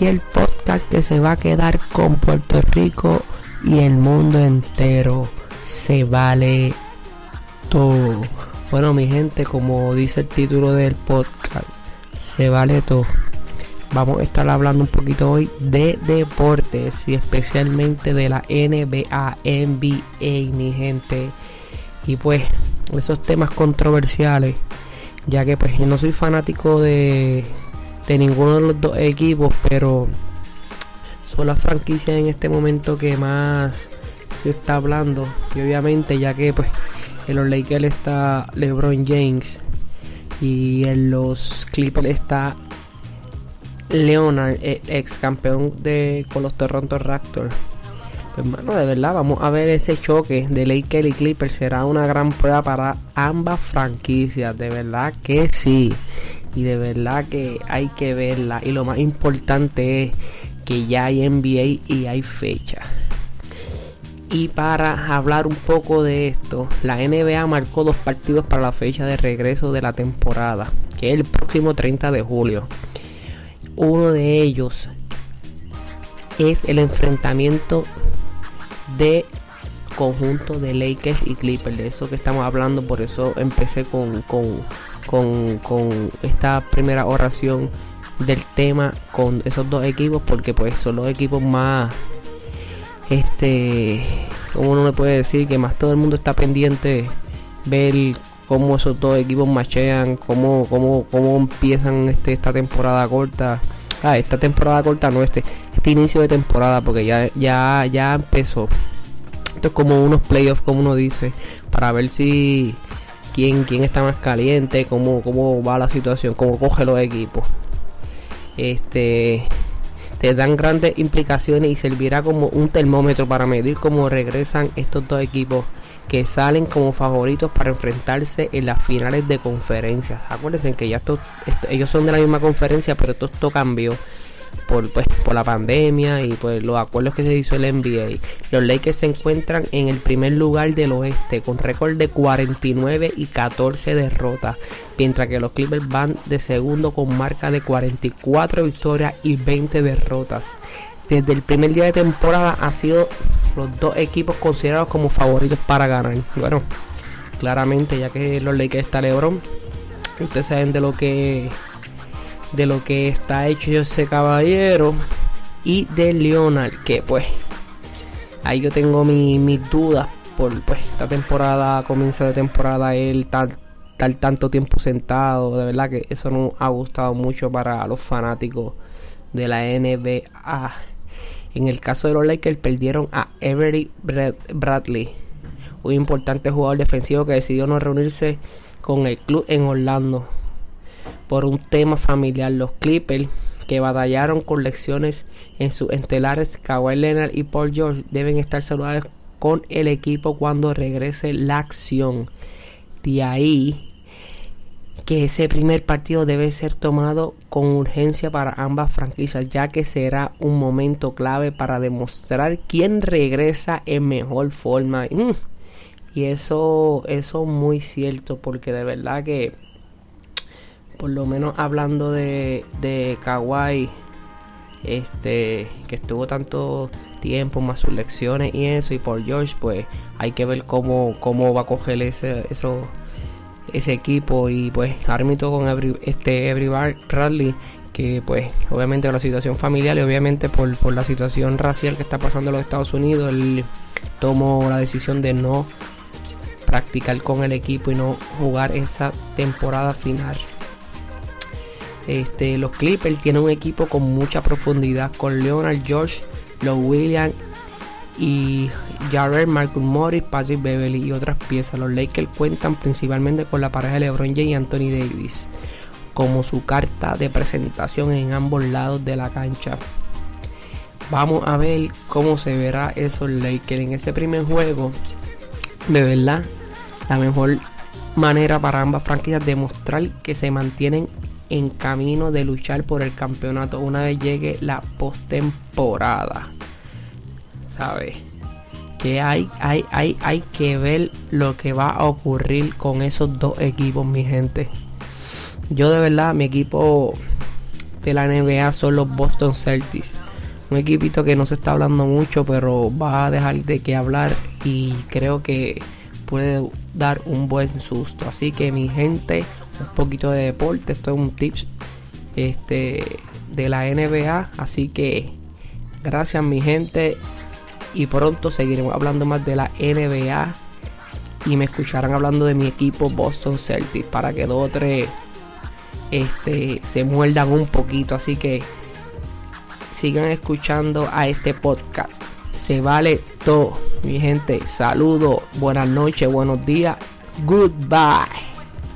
El podcast que se va a quedar con Puerto Rico y el mundo entero. Se vale todo. Bueno, mi gente, como dice el título del podcast, se vale todo. Vamos a estar hablando un poquito hoy de deportes y especialmente de la NBA, NBA, mi gente. Y pues esos temas controversiales, ya que pues yo no soy fanático de, de ninguno de los dos equipos, pero son las franquicias en este momento que más se está hablando. Y obviamente ya que pues en los Lakers está LeBron James y en los Clippers está Leonard, ex campeón de con los Toronto Raptors. Hermano, de verdad, vamos a ver ese choque de Lakers y Clippers. Será una gran prueba para ambas franquicias. De verdad que sí. Y de verdad que hay que verla. Y lo más importante es que ya hay NBA y hay fecha. Y para hablar un poco de esto, la NBA marcó dos partidos para la fecha de regreso de la temporada, que es el próximo 30 de julio. Uno de ellos es el enfrentamiento de conjunto de Lakers y Clippers. De eso que estamos hablando, por eso empecé con, con, con, esta primera oración del tema con esos dos equipos, porque pues son los equipos más, este, como uno le puede decir, que más todo el mundo está pendiente ver cómo esos dos equipos machean, cómo, cómo, cómo empiezan este, esta temporada corta. Ah, esta temporada corta no este, este inicio de temporada porque ya, ya, ya empezó. Esto es como unos playoffs, como uno dice, para ver si quién, quién está más caliente, cómo, cómo va la situación, cómo coge los equipos. Este te dan grandes implicaciones y servirá como un termómetro para medir cómo regresan estos dos equipos que salen como favoritos para enfrentarse en las finales de conferencias. Acuérdense que ya esto, ellos son de la misma conferencia, pero esto, esto cambió por, pues, por la pandemia y pues los acuerdos que se hizo el NBA. Los Lakers se encuentran en el primer lugar del oeste con récord de 49 y 14 derrotas, mientras que los Clippers van de segundo con marca de 44 victorias y 20 derrotas. Desde el primer día de temporada ha sido los dos equipos considerados como favoritos para ganar. Bueno, claramente ya que los Lakers está LeBron, ustedes saben de lo que de lo que está hecho ese caballero y de Leonard que pues ahí yo tengo mis dudas por pues esta temporada comienzo de temporada él tal tal tanto tiempo sentado de verdad que eso no ha gustado mucho para los fanáticos de la NBA en el caso de los Lakers perdieron a Everett Bradley, un importante jugador defensivo que decidió no reunirse con el club en Orlando por un tema familiar. Los Clippers que batallaron con lecciones en sus estelares Kawhi Leonard y Paul George deben estar saludables con el equipo cuando regrese la acción. De ahí que ese primer partido debe ser tomado con urgencia para ambas franquicias, ya que será un momento clave para demostrar quién regresa en mejor forma. Mm. Y eso, eso es muy cierto, porque de verdad que, por lo menos hablando de, de Kawhi, este, que estuvo tanto tiempo más sus lecciones y eso, y por George, pues hay que ver cómo, cómo va a coger ese, eso ese equipo. Y pues ahora con este Every Bradley que pues obviamente la situación familiar y obviamente por, por la situación racial que está pasando en los Estados Unidos él tomó la decisión de no practicar con el equipo y no jugar esa temporada final este, los Clippers tienen un equipo con mucha profundidad con Leonard George, los Williams y Jared, Marcus Morris, Patrick Beverly y otras piezas. Los Lakers cuentan principalmente con la pareja de LeBron James y Anthony Davis como su carta de presentación en ambos lados de la cancha. Vamos a ver cómo se verá eso Lakers en ese primer juego. De verdad, la mejor manera para ambas franquicias demostrar que se mantienen en camino de luchar por el campeonato una vez llegue la postemporada. ¿sabes? Que hay, hay, hay, hay que ver lo que va a ocurrir con esos dos equipos, mi gente. yo de verdad, mi equipo de la NBA son los Boston Celtics. Un equipito que no se está hablando mucho, pero va a dejar de qué hablar y creo que puede dar un buen susto. Así que mi gente, un poquito de deporte, esto es un tips este, de la NBA. Así que gracias mi gente y pronto seguiremos hablando más de la NBA y me escucharán hablando de mi equipo Boston Celtics para que dos o tres este, se muerdan un poquito. Así que sigan escuchando a este podcast. Se vale todo, mi gente. Saludos, buenas noches, buenos días. Goodbye.